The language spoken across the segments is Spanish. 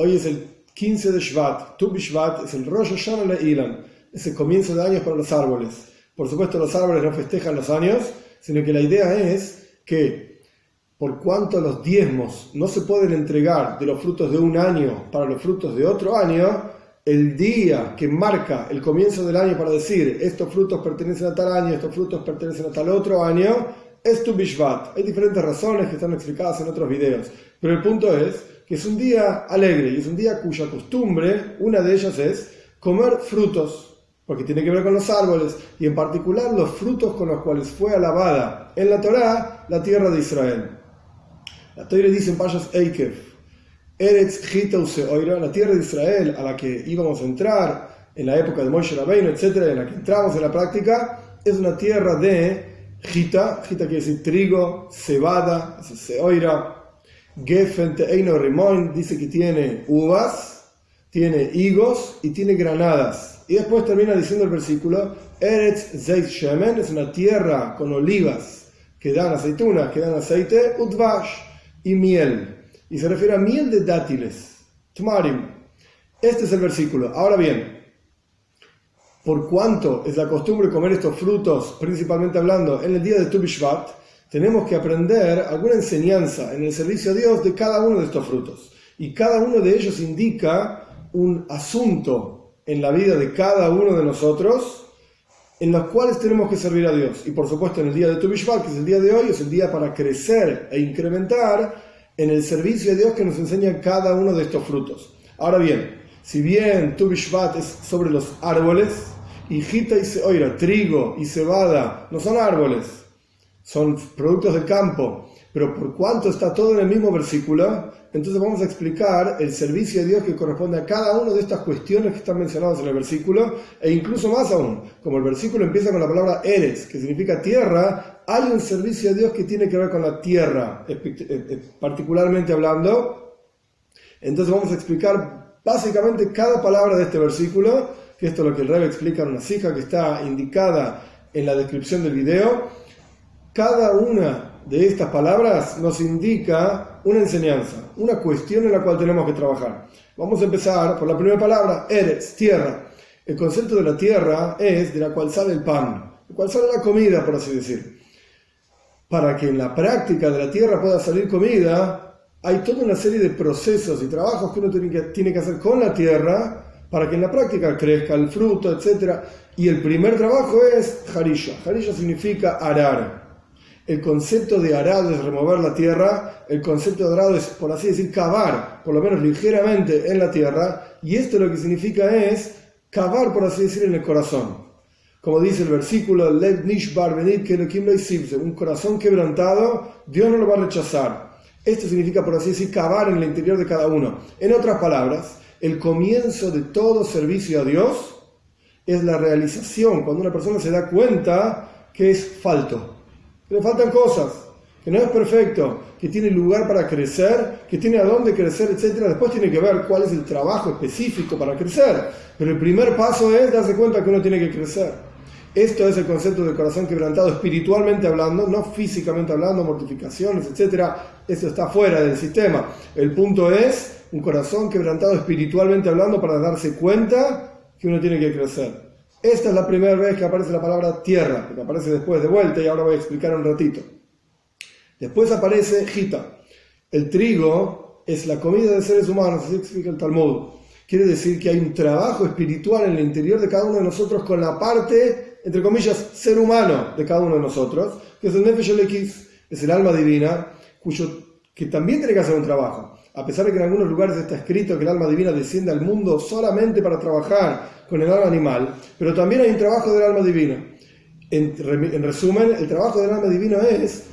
Hoy es el 15 de Shvat. Tu Shvat es el Rosh Hashanah Ilan. Es el comienzo de años para los árboles. Por supuesto, los árboles no festejan los años, sino que la idea es que por cuanto los diezmos no se pueden entregar de los frutos de un año para los frutos de otro año, el día que marca el comienzo del año para decir estos frutos pertenecen a tal año, estos frutos pertenecen a tal otro año, es tu Bishvat. Hay diferentes razones que están explicadas en otros videos, pero el punto es que es un día alegre y es un día cuya costumbre, una de ellas es comer frutos, porque tiene que ver con los árboles y en particular los frutos con los cuales fue alabada en la Torá la tierra de Israel. La Torá dice en Payas Eikev, Eretz Oira, la tierra de Israel a la que íbamos a entrar en la época de Moshe Rabbeinu, etc., en la que entramos en la práctica, es una tierra de Gita, Gita quiere decir trigo, cebada, Seoira, Geffen Rimon dice que tiene uvas, tiene higos y tiene granadas. Y después termina diciendo el versículo, Eretz Zeit Shemen es una tierra con olivas que dan aceitunas, que dan aceite, Utvash y miel. Y se refiere a miel de dátiles, Tmarim. Este es el versículo. Ahora bien, por cuánto es la costumbre comer estos frutos, principalmente hablando en el día de Tu Bishvat, tenemos que aprender alguna enseñanza en el servicio a Dios de cada uno de estos frutos. Y cada uno de ellos indica un asunto en la vida de cada uno de nosotros en los cuales tenemos que servir a Dios. Y por supuesto en el día de Tu Bishvat, que es el día de hoy, es el día para crecer e incrementar en el servicio a Dios que nos enseña cada uno de estos frutos. Ahora bien, si bien Tu Bishvat es sobre los árboles, y Gita y oira, trigo y cebada no son árboles, son productos del campo, pero por cuanto está todo en el mismo versículo, entonces vamos a explicar el servicio de Dios que corresponde a cada una de estas cuestiones que están mencionadas en el versículo, e incluso más aún, como el versículo empieza con la palabra eres, que significa tierra, hay un servicio de Dios que tiene que ver con la tierra, particularmente hablando. Entonces vamos a explicar básicamente cada palabra de este versículo, que esto es lo que el Rebbe explica en una cija que está indicada en la descripción del video cada una de estas palabras nos indica una enseñanza, una cuestión en la cual tenemos que trabajar. Vamos a empezar por la primera palabra, eres, tierra. El concepto de la tierra es de la cual sale el pan, de la cual sale la comida, por así decir. Para que en la práctica de la tierra pueda salir comida, hay toda una serie de procesos y trabajos que uno tiene que, tiene que hacer con la tierra para que en la práctica crezca el fruto, etc. Y el primer trabajo es jarisha. Jarisha significa arar. El concepto de arado es remover la tierra, el concepto de arado es, por así decir, cavar, por lo menos ligeramente en la tierra, y esto lo que significa es cavar, por así decir, en el corazón. Como dice el versículo, un corazón quebrantado, Dios no lo va a rechazar. Esto significa, por así decir, cavar en el interior de cada uno. En otras palabras, el comienzo de todo servicio a Dios es la realización, cuando una persona se da cuenta que es falto que le faltan cosas, que no es perfecto, que tiene lugar para crecer, que tiene a dónde crecer, etc. Después tiene que ver cuál es el trabajo específico para crecer. Pero el primer paso es darse cuenta que uno tiene que crecer. Esto es el concepto del corazón quebrantado espiritualmente hablando, no físicamente hablando, mortificaciones, etc. Eso está fuera del sistema. El punto es un corazón quebrantado espiritualmente hablando para darse cuenta que uno tiene que crecer. Esta es la primera vez que aparece la palabra tierra, que aparece después de vuelta y ahora voy a explicar un ratito. Después aparece Gita. El trigo es la comida de seres humanos, así explica el Talmud. Quiere decir que hay un trabajo espiritual en el interior de cada uno de nosotros con la parte, entre comillas, ser humano de cada uno de nosotros, que es el Nefesh es el alma divina, cuyo, que también tiene que hacer un trabajo. A pesar de que en algunos lugares está escrito que el alma divina desciende al mundo solamente para trabajar con el alma animal, pero también hay un trabajo del alma divina. En, resumen, el trabajo del alma divina es,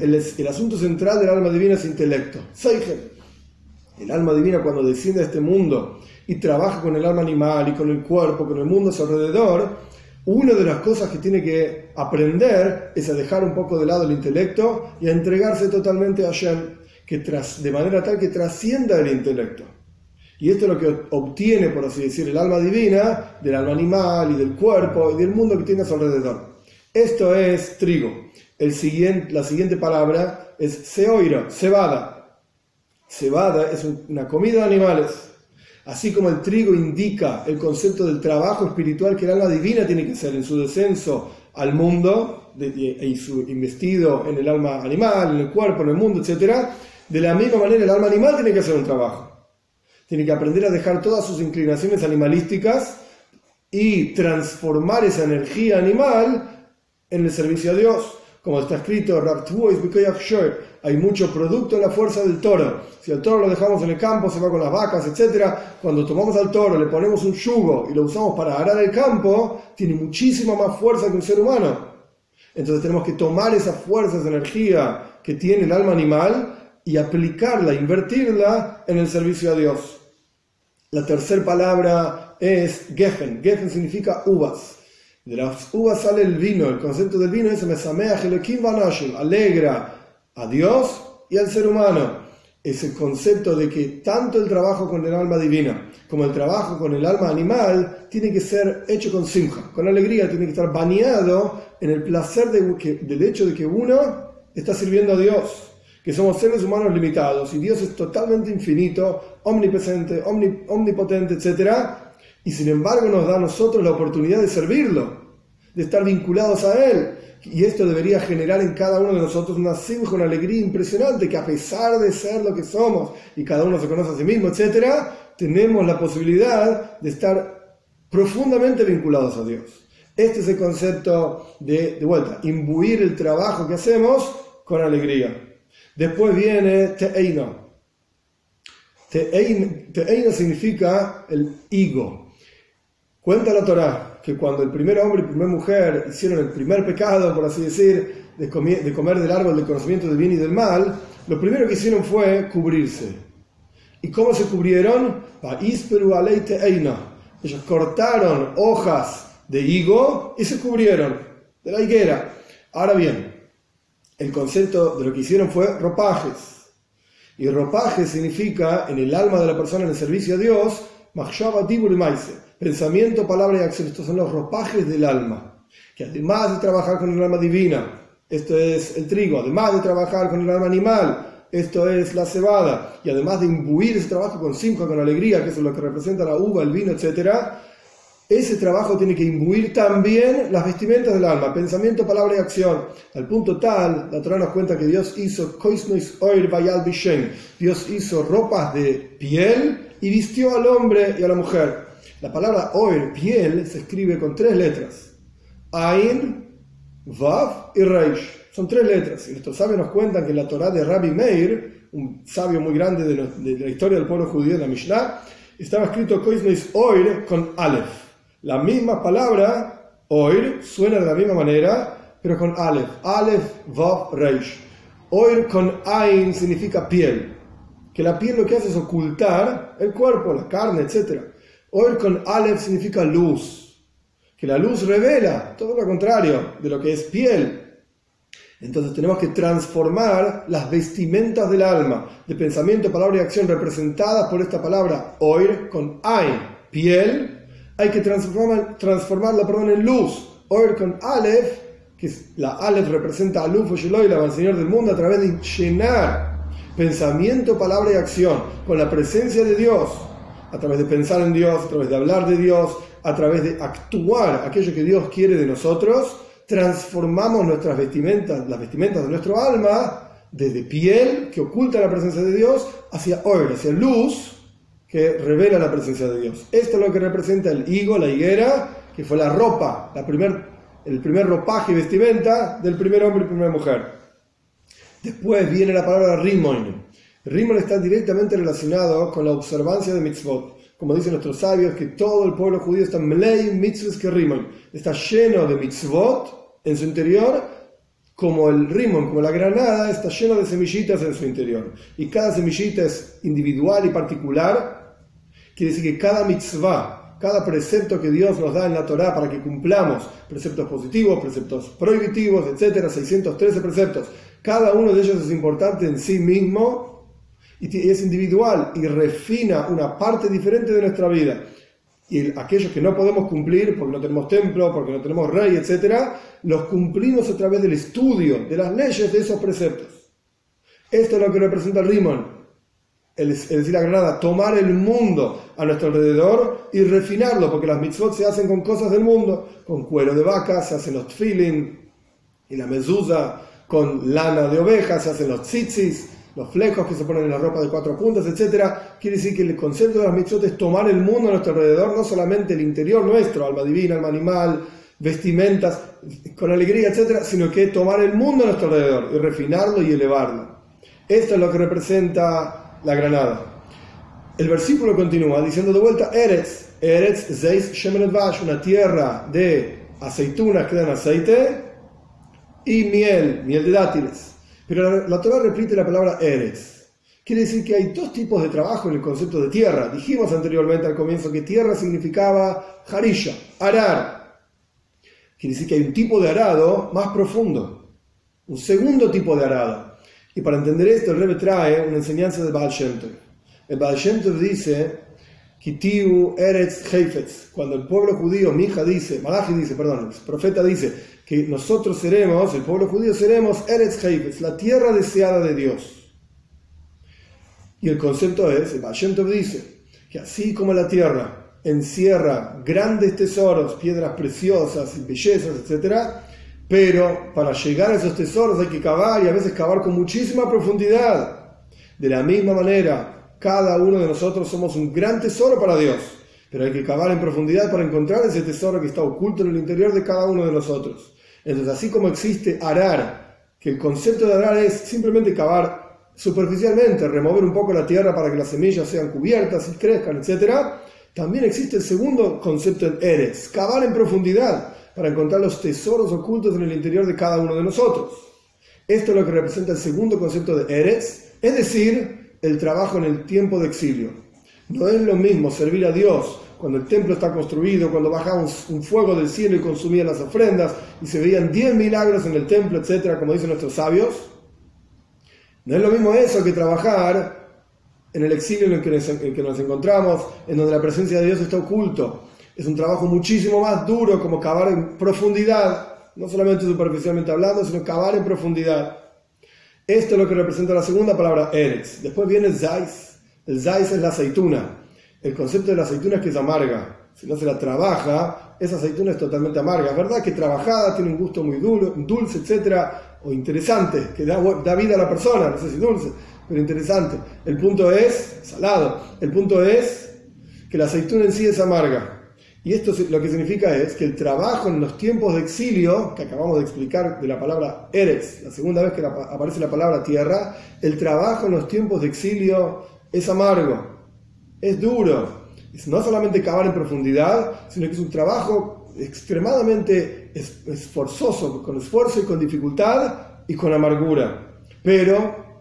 el, asunto central del alma divina es intelecto. El alma divina cuando desciende a este mundo y trabaja con el alma animal y con el cuerpo, con el mundo a su alrededor, una de las cosas que tiene que aprender es a dejar un poco de lado el intelecto y a entregarse totalmente a Shem, que tras, de manera tal que trascienda el intelecto. Y esto es lo que obtiene, por así decir, el alma divina del alma animal y del cuerpo y del mundo que tiene a su alrededor. Esto es trigo. El siguiente, la siguiente palabra es seoira, cebada. cebada es una comida de animales. Así como el trigo indica el concepto del trabajo espiritual que el alma divina tiene que ser en su descenso al mundo y su investido en el alma animal, en el cuerpo, en el mundo, etc. De la misma manera el alma animal tiene que hacer un trabajo. Tiene que aprender a dejar todas sus inclinaciones animalísticas y transformar esa energía animal en el servicio a Dios. Como está escrito, hay mucho producto en la fuerza del toro. Si al toro lo dejamos en el campo, se va con las vacas, etc. Cuando tomamos al toro, le ponemos un yugo y lo usamos para arar el campo, tiene muchísima más fuerza que un ser humano. Entonces tenemos que tomar esa fuerza, esa energía que tiene el alma animal y aplicarla, invertirla en el servicio a Dios. La tercera palabra es Geffen. Geffen significa uvas. De las uvas sale el vino. El concepto del vino es alegra a Dios y al ser humano. Es el concepto de que tanto el trabajo con el alma divina como el trabajo con el alma animal tiene que ser hecho con simja, con alegría, tiene que estar bañado en el placer del hecho de que uno está sirviendo a Dios que somos seres humanos limitados y Dios es totalmente infinito, omnipresente, omnipotente, etc. Y sin embargo nos da a nosotros la oportunidad de servirlo, de estar vinculados a Él. Y esto debería generar en cada uno de nosotros una simja, una alegría impresionante, que a pesar de ser lo que somos y cada uno se conoce a sí mismo, etc., tenemos la posibilidad de estar profundamente vinculados a Dios. Este es el concepto de, de vuelta, imbuir el trabajo que hacemos con alegría. Después viene Te'eina. Te'eina significa el higo. Cuenta la Torá que cuando el primer hombre y primera mujer hicieron el primer pecado, por así decir, de comer, de comer del árbol del conocimiento del bien y del mal, lo primero que hicieron fue cubrirse. ¿Y cómo se cubrieron? Ellos cortaron hojas de higo y se cubrieron de la higuera. Ahora bien, el concepto de lo que hicieron fue ropajes. Y ropaje significa en el alma de la persona en el servicio a Dios, pensamiento, palabra y acción. Estos son los ropajes del alma. Que además de trabajar con el alma divina, esto es el trigo, además de trabajar con el alma animal, esto es la cebada, y además de imbuir ese trabajo con cinco, con alegría, que es lo que representa la uva, el vino, etcétera, ese trabajo tiene que imbuir también las vestimentas del alma, pensamiento, palabra y acción. Al punto tal, la Torah nos cuenta que Dios hizo Dios hizo ropas de piel y vistió al hombre y a la mujer. La palabra oir, piel, se escribe con tres letras. Ain, Vav y Reish. Son tres letras. Y nuestros sabios nos cuentan que la Torah de Rabbi Meir, un sabio muy grande de, la historia del pueblo judío de la Mishnah, estaba escrito Koisnois Oir con Aleph. La misma palabra, oir, suena de la misma manera, pero con Aleph. Aleph, Vav, Reish. Oir con Ain significa piel. Que la piel lo que hace es ocultar el cuerpo, la carne, etc. Oir con Aleph significa luz. Que la luz revela todo lo contrario de lo que es piel. Entonces tenemos que transformar las vestimentas del alma, de pensamiento, palabra y acción representadas por esta palabra oir con Ain, piel, hay que transformar, transformarla perdón, en luz. Oir con Aleph, que la Aleph representa a Luz al Señor del mundo, a través de llenar pensamiento, palabra y acción con la presencia de Dios, a través de pensar en Dios, a través de hablar de Dios, a través de actuar aquello que Dios quiere de nosotros, transformamos nuestras vestimentas, las vestimentas de nuestro alma, desde piel que oculta la presencia de Dios, hacia oir, hacia luz, que revela la presencia de Dios. Esto es lo que representa el higo, la higuera, que fue la ropa, la primer, el primer ropaje y vestimenta del primer hombre y primera mujer. Después viene la palabra rimon. Rimon está directamente relacionado con la observancia de mitzvot. Como dicen nuestros sabios, que todo el pueblo judío está mlei mitzvot que rimon. Está lleno de mitzvot en su interior, como el rimon, como la granada, está lleno de semillitas en su interior. Y cada semillita es individual y particular Quiere decir que cada mitzvah, cada precepto que Dios nos da en la Torah para que cumplamos, preceptos positivos, preceptos prohibitivos, etcétera, 613 preceptos, cada uno de ellos es importante en sí mismo y es individual y refina una parte diferente de nuestra vida. Y aquellos que no podemos cumplir porque no tenemos templo, porque no tenemos rey, etcétera, los cumplimos a través del estudio de las leyes de esos preceptos. Esto es lo que representa Rimon, es decir, la granada, tomar el mundo a nuestro alrededor y refinarlo, porque las mitzvot se hacen con cosas del mundo, con cuero de vaca, se hacen los tfilin y la mezuzá, con lana de ovejas, se hacen los tzitzis, los flecos que se ponen en la ropa de cuatro puntas, etc. Quiere decir que el concepto de las mitzvot es tomar el mundo a nuestro alrededor, no solamente el interior nuestro, alma divina, alma animal, vestimentas, con alegría, etc., sino que tomar el mundo a nuestro alrededor y refinarlo y elevarlo. Esto es lo que representa la granada. El versículo continúa diciendo de vuelta, Eretz, Eretz Zeis Shemenet Vash, una tierra de aceitunas que dan aceite y miel, miel de dátiles. Pero la, Torah repite la palabra Eretz. Quiere decir que hay dos tipos de trabajo en el concepto de tierra. Dijimos anteriormente al comienzo que tierra significaba harisha, arar. Quiere decir que hay un tipo de arado más profundo, un segundo tipo de arado y para entender esto, el Rebbe trae una enseñanza de Baal Shem Tov. El Baal Shem Tov dice, Kitiu Eretz Heifetz, cuando el pueblo judío, mi hija dice, Malachi dice, perdón, el profeta dice, que nosotros seremos, el pueblo judío seremos Eretz Heifetz, la tierra deseada de Dios. Y el concepto es, el Baal Shem Tov dice, que así como la tierra encierra grandes tesoros, piedras preciosas bellezas, etc., pero para llegar a esos tesoros hay que cavar y a veces cavar con muchísima profundidad. De la misma manera, cada uno de nosotros somos un gran tesoro para Dios, pero hay que cavar en profundidad para encontrar ese tesoro que está oculto en el interior de cada uno de nosotros. Entonces, así como existe arar, que el concepto de arar es simplemente cavar superficialmente, remover un poco la tierra para que las semillas sean cubiertas y crezcan, etc., también existe el segundo concepto en Eres, cavar en profundidad para encontrar los tesoros ocultos en el interior de cada uno de nosotros. Esto es lo que representa el segundo concepto de Eres, es decir, el trabajo en el tiempo de exilio. No es lo mismo servir a Dios cuando el templo está construido, cuando bajaba un, fuego del cielo y consumía las ofrendas y se veían 10 milagros en el templo, etcétera, como dicen nuestros sabios. No es lo mismo eso que trabajar en el exilio en el que en el que nos encontramos, en donde la presencia de Dios está oculto, es un trabajo muchísimo más duro como cavar en profundidad, no solamente superficialmente hablando, sino cavar en profundidad. Esto es lo que representa la segunda palabra, Eretz. Después viene el Zais. El Zais es la aceituna. El concepto de la aceituna es que es amarga. Si no se la trabaja, esa aceituna es totalmente amarga. Es verdad que trabajada tiene un gusto muy dulce, etcétera, o interesante, que da vida a la persona, no sé si dulce, pero interesante. El punto es, salado, el punto es que la aceituna en sí es amarga. Y esto lo que significa es que el trabajo en los tiempos de exilio, que acabamos de explicar de la palabra Eres, la segunda vez que aparece la palabra tierra, el trabajo en los tiempos de exilio es amargo, es duro. Es no solamente cavar en profundidad, sino que es un trabajo extremadamente esforzoso, con esfuerzo y con dificultad y con amargura. Pero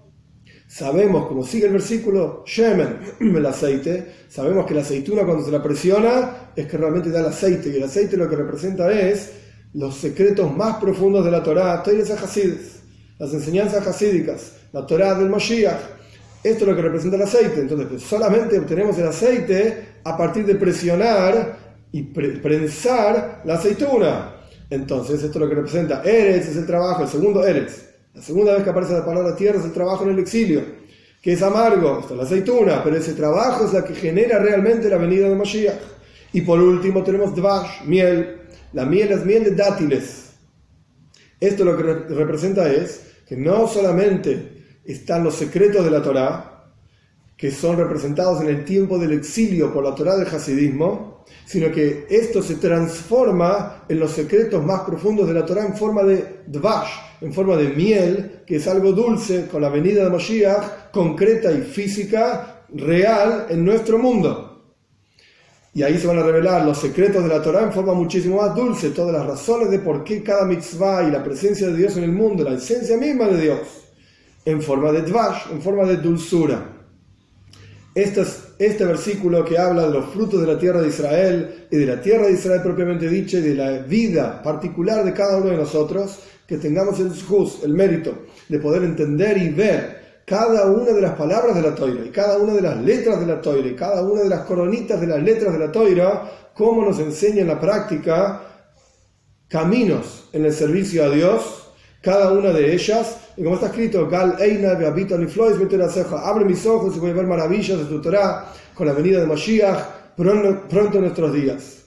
Sabemos, como sigue el versículo, Shemen, el aceite, sabemos que la aceituna cuando se la presiona es que realmente da el aceite, y el aceite lo que representa es los secretos más profundos de la Torah, las enseñanzas hasídicas, la Torah del Moshiach. Esto es lo que representa el aceite. Entonces, pues, solamente obtenemos el aceite a partir de presionar y prensar la aceituna. Entonces, esto es lo que representa. Eretz es el trabajo, el segundo Eretz la segunda vez que aparece la palabra tierra es el trabajo en el exilio, que es amargo, está la aceituna, pero ese trabajo es la que genera realmente la venida de Mashiach. Y por último tenemos dvash, miel. La miel es miel de dátiles. Esto lo que representa es que no solamente están los secretos de la Torá, que son representados en el tiempo del exilio por la Torah del Hasidismo, sino que esto se transforma en los secretos más profundos de la Torah en forma de dvash, en forma de miel, que es algo dulce con la venida de Moshiach, concreta y física, real en nuestro mundo. Y ahí se van a revelar los secretos de la Torah en forma muchísimo más dulce, todas las razones de por qué cada mitzvah y la presencia de Dios en el mundo, la esencia misma de Dios, en forma de dvash, en forma de dulzura. Este, versículo que habla de los frutos de la tierra de Israel y de la tierra de Israel propiamente dicha y de la vida particular de cada uno de nosotros, que tengamos el juz, el mérito de poder entender y ver cada una de las palabras de la toira y cada una de las letras de la toira y cada una de las coronitas de las letras de la toira, cómo nos enseña en la práctica caminos en el servicio a Dios cada una de ellas, y como está escrito, Gal Eina, Beabito Niflois, abre mis ojos y voy a ver maravillas de tu Torah con la venida de Mashiach pronto en nuestros días.